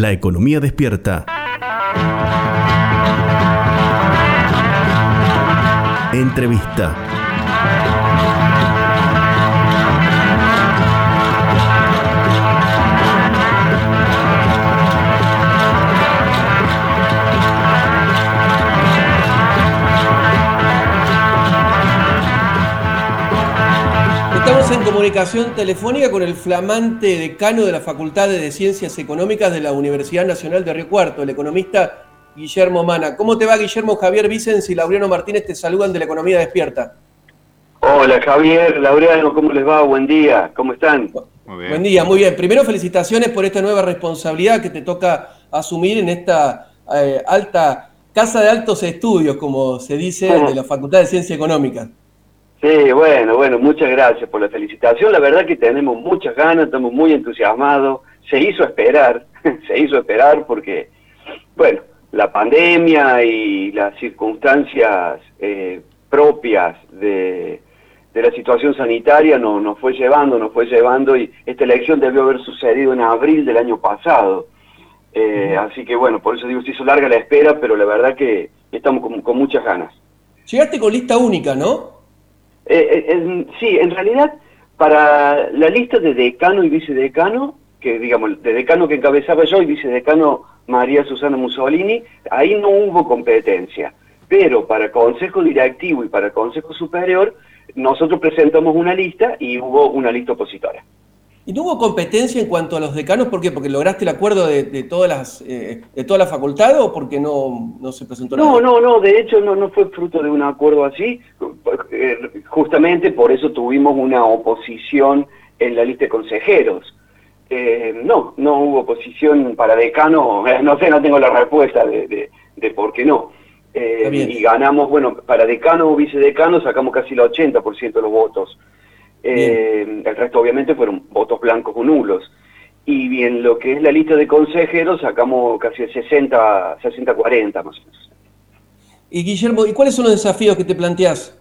La economía despierta. Entrevista. Estamos en comunicación telefónica con el flamante decano de la Facultad de Ciencias Económicas de la Universidad Nacional de Río Cuarto, el economista Guillermo Mana. ¿Cómo te va, Guillermo? Javier Vicens y Laureano Martínez te saludan de la Economía Despierta. Hola, Javier, Laureano, ¿cómo les va? Buen día, ¿cómo están? Muy bien. Buen día, muy bien. Primero, felicitaciones por esta nueva responsabilidad que te toca asumir en esta eh, alta casa de altos estudios, como se dice, de la Facultad de Ciencias Económicas. Sí, bueno, bueno, muchas gracias por la felicitación. La verdad que tenemos muchas ganas, estamos muy entusiasmados. Se hizo esperar, se hizo esperar porque, bueno, la pandemia y las circunstancias eh, propias de, la situación sanitaria nos, nos fue llevando, nos fue llevando y esta elección debió haber sucedido en abril del año pasado. Eh, así que bueno, por eso digo, se hizo larga la espera, pero la verdad que estamos con, con muchas ganas. Llegaste con lista única, ¿no? Eh, eh sí, en realidad, para la lista de decano y vicedecano, que digamos, de decano que encabezaba yo y vicedecano María Susana Mussolini, ahí no hubo competencia. Pero para consejo directivo y para consejo superior, nosotros presentamos una lista y hubo una lista opositora. ¿Y no hubo competencia en cuanto a los decanos? ¿Por qué? ¿Porque lograste el acuerdo de, todas las, eh, de toda la facultad o porque no, no se presentó nada? No, no, no, de hecho no, no fue fruto de un acuerdo así. Eh, justamente por eso tuvimos una oposición en la lista de consejeros. Eh, no, no hubo oposición para decano, no sé, no tengo la respuesta de, de, por qué no. y ganamos, bueno, para decano o vicedecano sacamos casi el 80% de los votos. Eh, el resto obviamente fueron votos blancos o nulos. Y bien, lo que es la lista de consejeros sacamos casi el 60, 60-40 más o menos. Y Guillermo, ¿y cuáles son los desafíos que te planteas?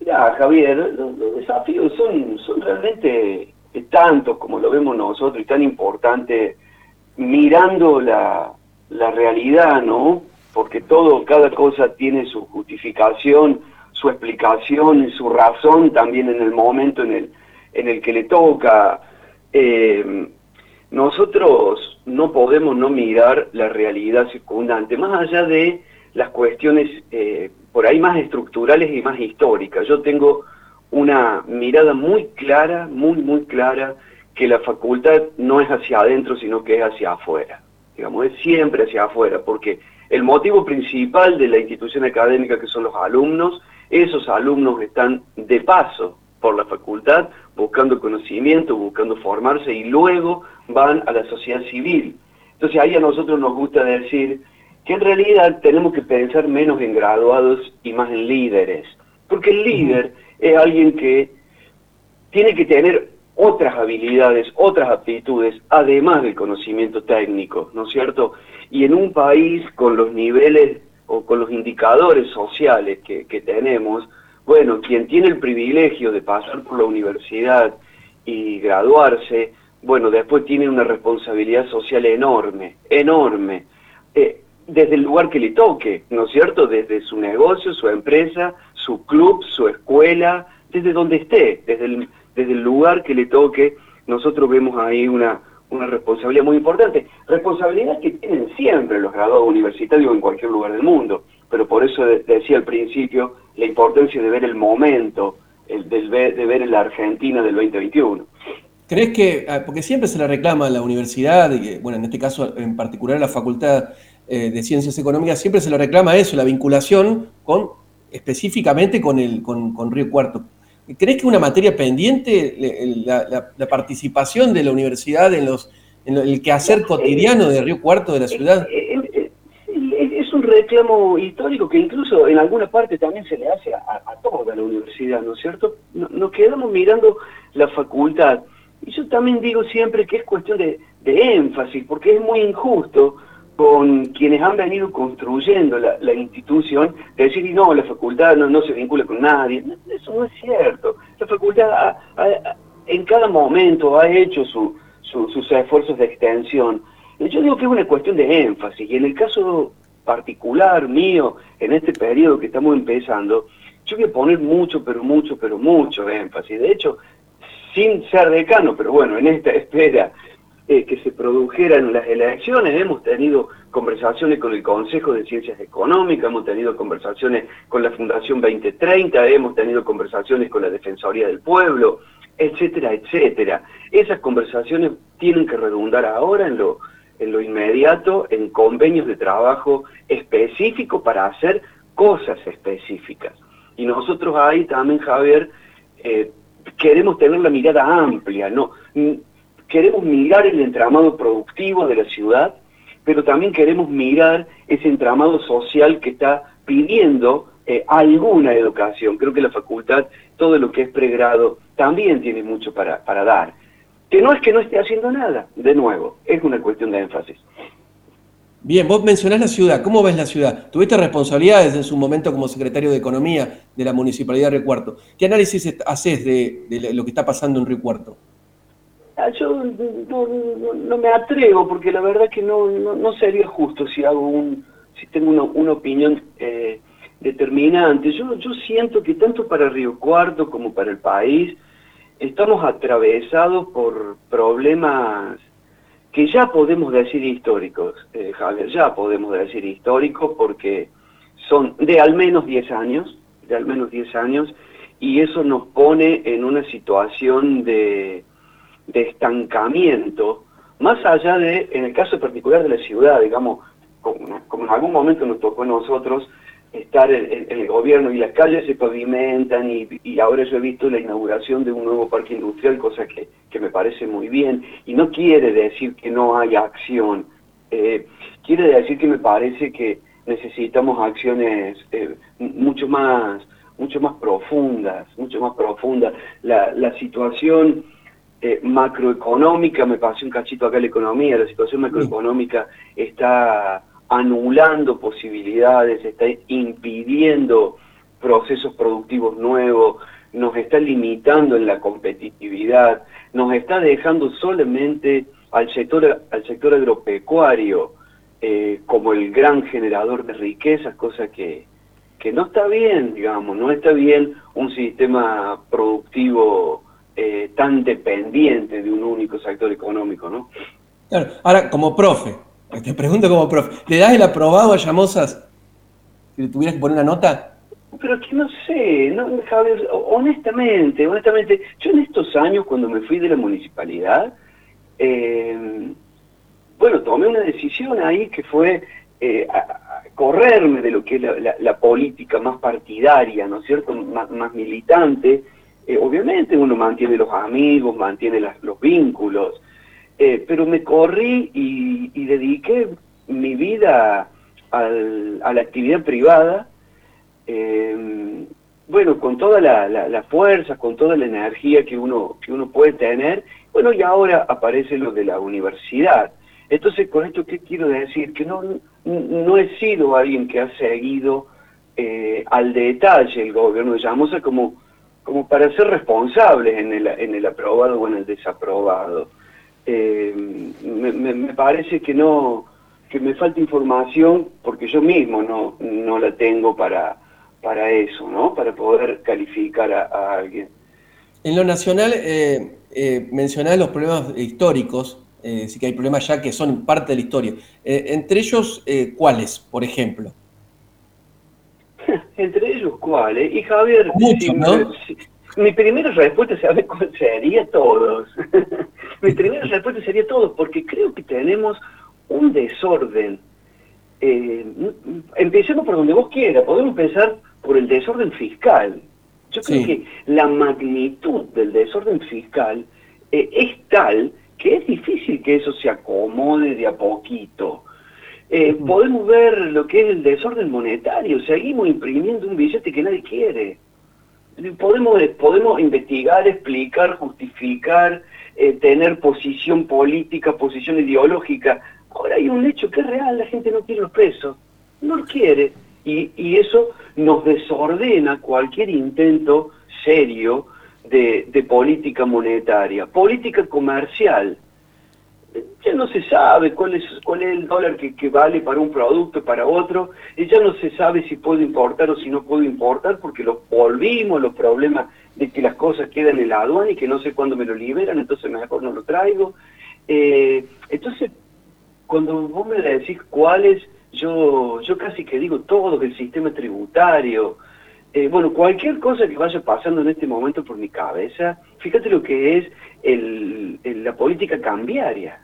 Ya, Javier, los, desafíos son, son realmente tantos como lo vemos nosotros y tan importantes mirando la, la realidad, ¿no? Porque todo, cada cosa tiene su justificación su explicación y su razón también en el momento en el, en el que le toca. Eh, nosotros no podemos no mirar la realidad circundante, más allá de las cuestiones eh, por ahí más estructurales y más históricas. Yo tengo una mirada muy clara, muy, muy clara, que la facultad no es hacia adentro, sino que es hacia afuera. Digamos, es siempre hacia afuera, porque el motivo principal de la institución académica, que son los alumnos, esos alumnos están de paso por la facultad buscando conocimiento, buscando formarse y luego van a la sociedad civil. Entonces ahí a nosotros nos gusta decir que en realidad tenemos que pensar menos en graduados y más en líderes, porque el líder es alguien que tiene que tener otras habilidades, otras aptitudes, además del conocimiento técnico, ¿no es cierto? Y en un país con los niveles o con los indicadores sociales que, tenemos, bueno, quien tiene el privilegio de pasar por la universidad y graduarse, bueno, después tiene una responsabilidad social enorme, enorme, eh, desde el lugar que le toque, ¿no es cierto? Desde su negocio, su empresa, su club, su escuela, desde donde esté, desde desde el lugar que le toque, nosotros vemos ahí una, una responsabilidad muy importante. Responsabilidad que tienen siempre los graduados universitarios en cualquier lugar del mundo, pero por eso decía al principio la importancia de ver el momento, el, de ver la Argentina del 2021. ¿Crees que, ah, porque siempre se le reclama a la universidad, bueno, en este caso en particular a la Facultad eh, de Ciencias Económicas, siempre se le reclama eso, la vinculación con específicamente con, el, con, con Río Cuarto. ¿Crees que una materia pendiente la, participación de la universidad en, los, en el quehacer cotidiano de Río Cuarto de la ciudad? Eh, eh, eh, es un reclamo histórico que incluso en alguna parte también se le hace a, toda la universidad, ¿no es cierto? Nos quedamos mirando la facultad. Y yo también digo siempre que es cuestión de, de énfasis, porque es muy injusto con quienes han venido construyendo la, institución, de decir, y no, la facultad no, se vincula con nadie. Eso no es cierto. La facultad en cada momento ha hecho sus esfuerzos de extensión. Yo digo que es una cuestión de énfasis, y en el caso particular mío, en este periodo que estamos empezando, yo voy a poner mucho, pero mucho, pero mucho énfasis. De hecho, sin ser decano, pero bueno, en esta espera eh, que se produjeran las elecciones, hemos tenido conversaciones con el Consejo de Ciencias Económicas, hemos tenido conversaciones con la Fundación 2030, hemos tenido conversaciones con la Defensoría del Pueblo, etcétera, etcétera. Esas conversaciones tienen que redundar ahora en lo, en lo inmediato, en convenios de trabajo específicos para hacer cosas específicas. Y nosotros ahí también, Javier, eh, queremos tener la mirada amplia, ¿no? Queremos mirar el entramado productivo de la ciudad, pero también queremos mirar ese entramado social que está pidiendo eh, alguna educación. Creo que la facultad, todo lo que es pregrado, también tiene mucho para, para dar. Que no es que no esté haciendo nada, de nuevo, es una cuestión de énfasis. Bien, vos mencionás la ciudad. ¿Cómo ves la ciudad? Tuviste responsabilidades en su momento como secretario de Economía de la Municipalidad de Río Cuarto. ¿Qué análisis haces de, lo que está pasando en Río Cuarto? Ah, yo no, me atrevo porque la verdad que no, no, sería justo si hago un si tengo una, opinión eh, determinante. Yo, yo siento que tanto para Río Cuarto como para el país estamos atravesados por problemas que ya podemos decir históricos, eh, Javier, ya podemos decir históricos porque son de al menos 10 años, de al menos 10 años, y eso nos pone en una situación de, de estancamiento, más allá de, en el caso particular de la ciudad, digamos, como, como en algún momento nos tocó a nosotros, estar en, el gobierno y las calles se pavimentan y, ahora yo he visto la inauguración de un nuevo parque industrial, cosa que, me parece muy bien, y no quiere decir que no haya acción, eh, quiere decir que me parece que necesitamos acciones eh, mucho más mucho más profundas, mucho más profundas. La situación eh, macroeconómica, me pasé un cachito acá la economía, la situación macroeconómica está anulando posibilidades, está impidiendo procesos productivos nuevos, nos está limitando en la competitividad, nos está dejando solamente al sector, al sector agropecuario eh, como el gran generador de riquezas, cosa que, que no está bien, digamos, no está bien un sistema productivo eh, tan dependiente de un único sector económico, ¿no? Claro, ahora como profe, te pregunto como profe, ¿le das el aprobado a Llamosas si le tuvieras que poner una nota? Pero que no sé, no, Javier, honestamente, honestamente, yo en estos años cuando me fui de la municipalidad, eh, bueno, tomé una decisión ahí que fue eh, correrme de lo que es la, política más partidaria, ¿no es cierto?, más, militante. Eh, obviamente uno mantiene los amigos, mantiene los vínculos, eh, pero me corrí y, dediqué mi vida a la actividad privada, eh, bueno, con toda la, fuerza, con toda la energía que uno, que uno puede tener, bueno, y ahora aparece lo de la universidad. Entonces, con esto, ¿qué quiero decir? Que no, no he sido alguien que ha seguido eh, al detalle el gobierno de Llamosa como, como para ser responsables en el, en el aprobado o en el desaprobado eh, me, parece que no que me falta información porque yo mismo no, no la tengo para, para eso, ¿no? Para poder calificar a, alguien. En lo nacional, eh, eh, mencionás los problemas históricos, eh, sí que hay problemas ya que son parte de la historia. Eh, entre ellos, ¿cuáles, por ejemplo? Entre ellos, ¿cuáles? Y Javier, mi primera respuesta, ¿sabe cuál sería? Todos. Mi primera respuesta sería todos, porque creo que tenemos un desorden. Eh, empecemos por donde vos quieras, podemos empezar por el desorden fiscal. Yo creo que la magnitud del desorden fiscal eh, es tal que es difícil que eso se acomode de a poquito. Eh, podemos ver lo que es el desorden monetario, seguimos imprimiendo un billete que nadie quiere podemos, podemos investigar, explicar, justificar, eh, tener posición política, posición ideológica. Ahora hay un hecho que es real, la gente no quiere los presos, no los quiere. Y, y eso nos desordena cualquier intento serio de, de política monetaria, política comercial. Ya no se sabe cuál es, cuál es el dólar que, que vale para un producto, para otro, y ya no se sabe si puedo importar o si no puedo importar, porque lo volvimos, los problemas de que las cosas quedan en la aduana y que no sé cuándo me lo liberan, entonces mejor no lo traigo. Eh, entonces, cuando vos me decís cuáles, yo, yo casi que digo todo, el sistema tributario, eh, bueno, cualquier cosa que vaya pasando en este momento por mi cabeza, fíjate lo que es la política cambiaria.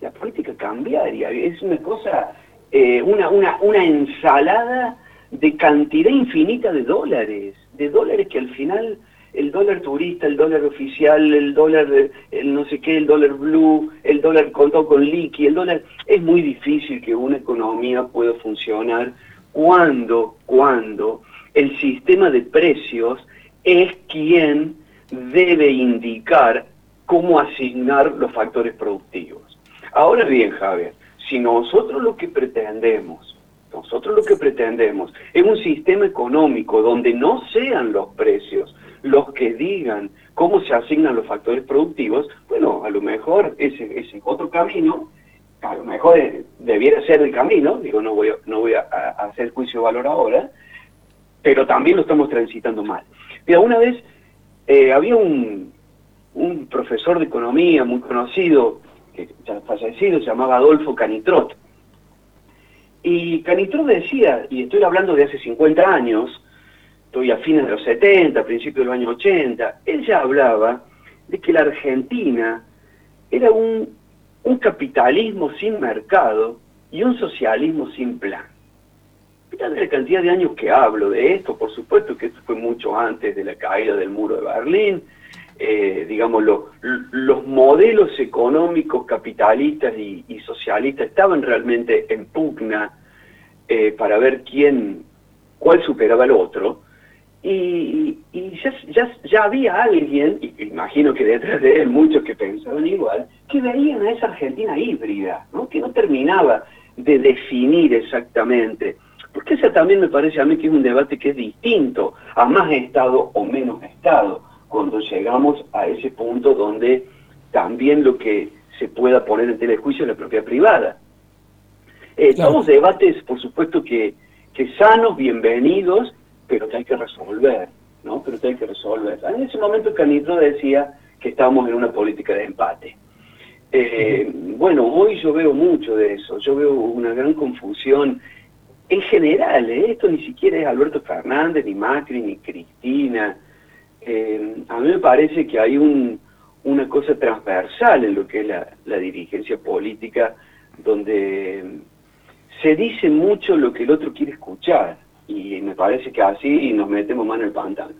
La política cambiaria es una cosa, eh, una, una, una ensalada de cantidad infinita de dólares, de dólares que al final el dólar turista, el dólar oficial, el dólar, el no sé qué, el dólar blue, el dólar contado con liqui, el dólar... Es muy difícil que una economía pueda funcionar cuando, cuando el sistema de precios es quien debe indicar cómo asignar los factores productivos. Ahora bien, Javier, si nosotros lo que pretendemos, nosotros lo que pretendemos es un sistema económico donde no sean los precios los que digan cómo se asignan los factores productivos, bueno, a lo mejor ese es otro camino, a lo mejor debiera ser el camino, digo, no voy, a, no voy a, hacer juicio de valor ahora, pero también lo estamos transitando mal. Mira, una vez eh, había un, un profesor de economía muy conocido, que ya fallecido, se llamaba Adolfo Canitrot. Y Canitrot decía, y estoy hablando de hace 50 años, estoy a fines de los 70, a principios de los años 80, él ya hablaba de que la Argentina era un, un capitalismo sin mercado y un socialismo sin plan. Mira la cantidad de años que hablo de esto, por supuesto que esto fue mucho antes de la caída del muro de Berlín, eh, digamos, los modelos económicos capitalistas y, socialistas estaban realmente en pugna eh, para ver quién, cuál superaba al otro, y, ya, ya, había alguien, y imagino que detrás de él muchos que pensaban igual, que veían a esa Argentina híbrida, ¿no? que no terminaba de definir exactamente. Porque ese también me parece a mí que es un debate que es distinto a más Estado o menos Estado, cuando llegamos a ese punto donde también lo que se pueda poner en telejuicio es la propiedad privada. Eh, Todos debates, por supuesto, que, que sanos, bienvenidos, pero que hay que resolver, ¿no? Pero que hay que resolver. En ese momento Canitro decía que estábamos en una política de empate. Eh, bueno, hoy yo veo mucho de eso, yo veo una gran confusión en general, ¿eh? esto ni siquiera es Alberto Fernández, ni Macri, ni Cristina. Eh, a mí me parece que hay un, una cosa transversal en lo que es la, dirigencia política, donde se dice mucho lo que el otro quiere escuchar y me parece que así nos metemos más en el pantano.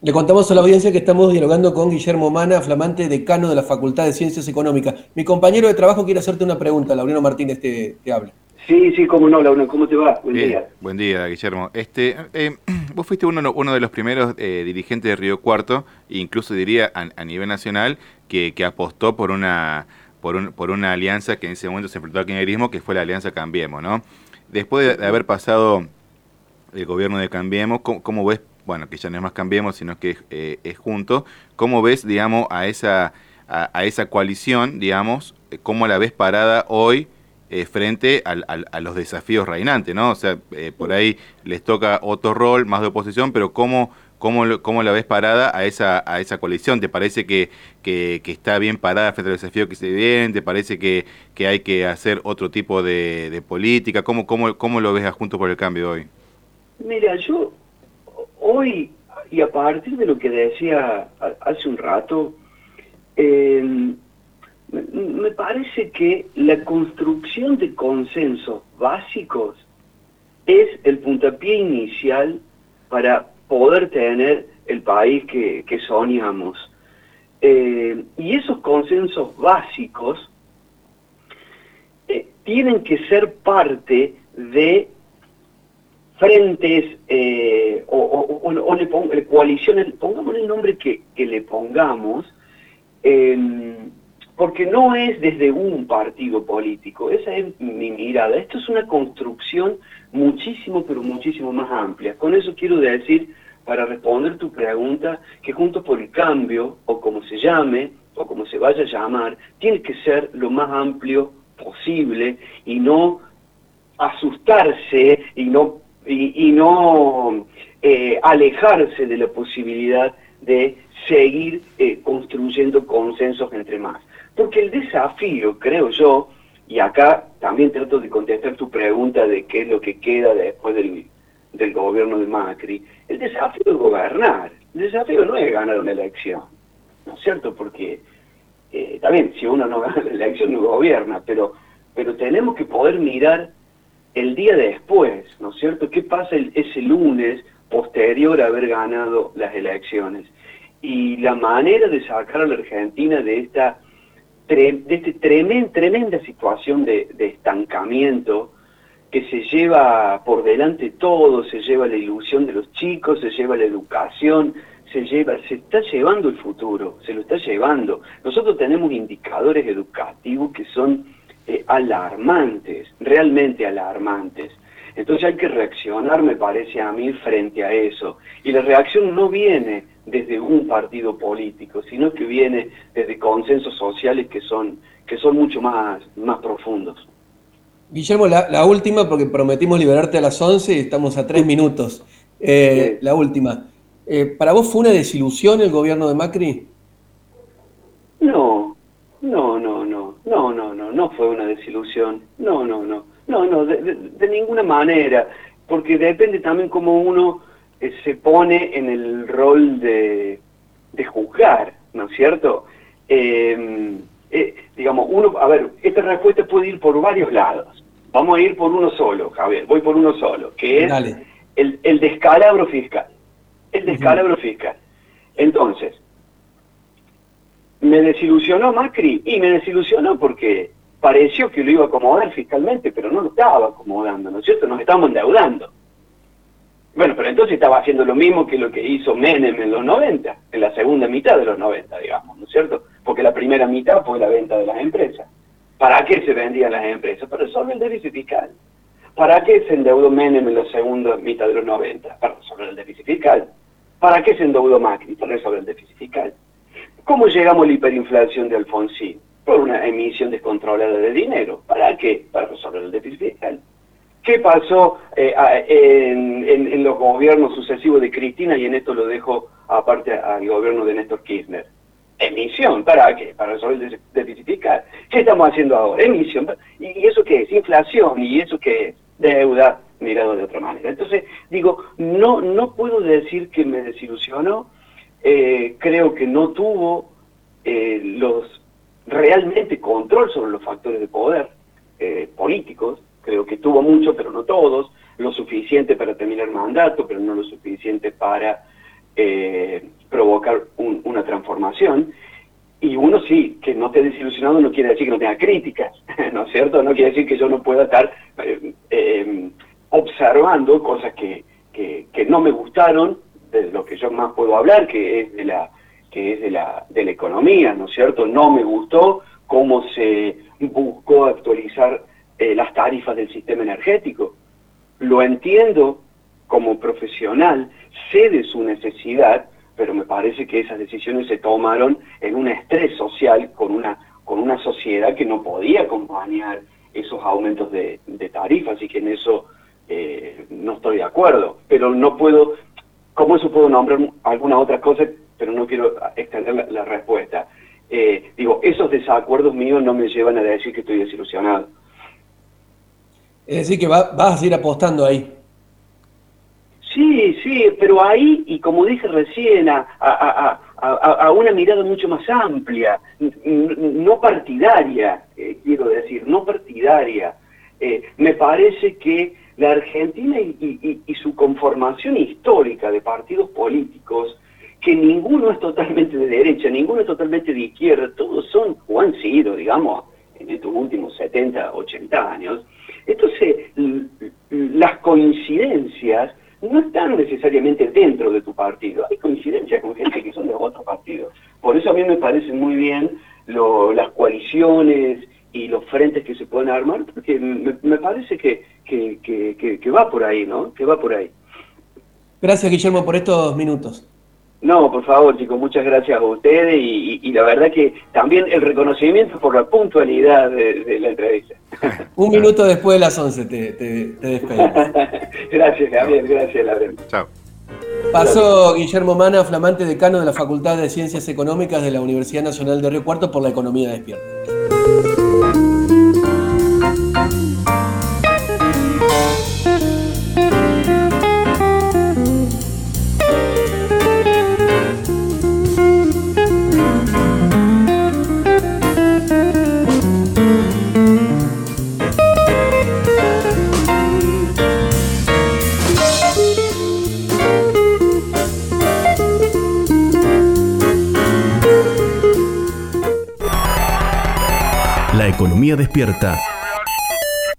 Le contamos a la audiencia que estamos dialogando con Guillermo Mana, flamante decano de la Facultad de Ciencias Económicas. Mi compañero de trabajo quiere hacerte una pregunta, Laurino Martínez te, te habla. Sí, sí, cómo no, Laurino, ¿cómo te va? Buen día. Buen día, Guillermo. Este, eh, vos fuiste uno, uno de los primeros eh, dirigentes de Río Cuarto, incluso diría a, nivel nacional, que, que apostó por una, por, un, por una alianza que en ese momento se enfrentó al kirchnerismo, que fue la alianza Cambiemos, ¿no? Después de haber pasado el gobierno de Cambiemos, ¿cómo, ves, bueno, que ya no es más Cambiemos, sino que eh, es junto, cómo ves, digamos, a esa, a, esa coalición, digamos, eh, cómo la ves parada hoy eh, frente a los desafíos reinantes, ¿no? O sea, por ahí les toca otro rol, más de oposición, pero cómo... ¿Cómo, ¿Cómo, la ves parada a esa, a esa coalición? ¿Te parece que, que, está bien parada frente al desafío que se viene? ¿Te parece que, que hay que hacer otro tipo de, política? ¿Cómo, cómo, ¿Cómo lo ves a Juntos por el Cambio hoy? Mira, yo hoy, y a partir de lo que decía hace un rato, em, me parece que la construcción de consensos básicos es el puntapié inicial para poder tener el país que, soñamos. Eh, y esos consensos básicos eh, tienen que ser parte de frentes eh, o, le coaliciones, pongamos el nombre que, le pongamos, porque no es desde un partido político, esa es mi mirada. Esto es una construcción muchísimo, pero muchísimo más amplia. Con eso quiero decir, para responder tu pregunta, que junto por el Cambio, o como se llame, o como se vaya a llamar, tiene que ser lo más amplio posible y no asustarse y no, y, no eh, alejarse de la posibilidad de seguir eh, construyendo consensos entre más. Porque el desafío, creo yo, y acá también trato de contestar tu pregunta de qué es lo que queda después del, del gobierno de Macri, el desafío es gobernar, el desafío no es ganar una elección, ¿no es cierto? Porque eh, también si uno no gana la elección no gobierna, pero, pero tenemos que poder mirar el día después, ¿no es cierto? ¿Qué pasa ese lunes posterior a haber ganado las elecciones? Y la manera de sacar a la Argentina de esta de esta tremenda, situación de, de, estancamiento que se lleva por delante todo, se lleva la ilusión de los chicos, se lleva la educación, se lleva, se está llevando el futuro, se lo está llevando. Nosotros tenemos indicadores educativos que son eh, alarmantes, realmente alarmantes. Entonces hay que reaccionar, me parece a mí, frente a eso. Y la reacción no viene desde un partido político, sino que viene desde consensos sociales que son, que son mucho más, más profundos. Guillermo, la, última, porque prometimos liberarte a las 11 y estamos a tres minutos. Eh, la última. Eh, ¿Para vos fue una desilusión el gobierno de Macri? No, no, no, no, no, no, no, no fue una desilusión. No, no, no, no, no, de, ninguna manera, porque depende también cómo uno eh, se pone en el rol de, de juzgar, ¿no es cierto? Em, eh, digamos, uno, a ver, esta respuesta puede ir por varios lados. Vamos a ir por uno solo, Javier, voy por uno solo, que es el, el descalabro fiscal. El descalabro fiscal. Entonces, me desilusionó Macri y me desilusionó porque pareció que lo iba a acomodar fiscalmente, pero no lo estaba acomodando, ¿no es cierto? Nos estábamos endeudando. Bueno, pero entonces estaba haciendo lo mismo que lo que hizo Menem en los 90, en la segunda mitad de los 90, digamos, ¿no es cierto? Porque la primera mitad fue la venta de las empresas. ¿Para qué se vendían las empresas? Para resolver el déficit fiscal. ¿Para qué se endeudó Menem en la segunda mitad de los 90? Para resolver el déficit fiscal. ¿Para qué se endeudó Macri? Para resolver el déficit fiscal. ¿Cómo llegamos a la hiperinflación de Alfonsín? Por una emisión descontrolada de dinero. ¿Para qué? Para resolver el déficit fiscal. ¿Qué pasó eh, en, los gobiernos sucesivos de Cristina? Y en esto lo dejo aparte al gobierno de Néstor Kirchner. Emisión, ¿para qué? Para resolver el déficit fiscal. ¿Qué estamos haciendo ahora? Emisión. ¿Y eso qué es? Inflación. ¿Y eso qué es? Deuda mirado de otra manera. Entonces, digo, no, no puedo decir que me desilusionó, eh, creo que no tuvo eh, los realmente control sobre los factores de poder eh, políticos, creo que tuvo mucho, pero no todos, lo suficiente para terminar mandato, pero no lo suficiente para provocar una transformación. Y uno sí, que no esté desilusionado no quiere decir que no tenga críticas, ¿no es cierto? No quiere decir que yo no pueda estar observando cosas que, que no me gustaron, de lo que yo más puedo hablar, que es de la, que es de la, de la economía, ¿no es cierto? No me gustó cómo se buscó actualizar eh, las tarifas del sistema energético. Lo entiendo como profesional, sé de su necesidad, pero me parece que esas decisiones se tomaron en un estrés social con una, con una sociedad que no podía acompañar esos aumentos de, tarifas y que en eso eh, no estoy de acuerdo. Pero no puedo como eso puedo nombrar alguna otra cosa, pero no quiero extender la, respuesta. Eh, digo, esos desacuerdos míos no me llevan a decir que estoy desilusionado. Es decir, que vas a seguir apostando ahí. Sí, sí, pero ahí, y como dije recién, a, una mirada mucho más amplia, no partidaria, eh, quiero decir, no partidaria. Eh, me parece que la Argentina y, su conformación histórica de partidos políticos, que ninguno es totalmente de derecha, ninguno es totalmente de izquierda, todos son o han sido, digamos, en estos últimos 70, 80 años. Entonces, las coincidencias no están necesariamente dentro de tu partido, hay coincidencias con gente que son de otros partidos. Por eso a mí me parecen muy bien las coaliciones y los frentes que se pueden armar, porque me, parece que, que, va por ahí, ¿no? Que va por ahí. Gracias, Guillermo, por estos minutos. No, por favor, chicos, muchas gracias a ustedes y, la verdad que también el reconocimiento por la puntualidad de, la entrevista. Un minuto después de las 11 te, te, despedimos. gracias, Gabriel, gracias, Laurel. Chao. Pasó Guillermo Mana, flamante decano de la Facultad de Ciencias Económicas de la Universidad Nacional de Río Cuarto por la Economía Despierta. Despierta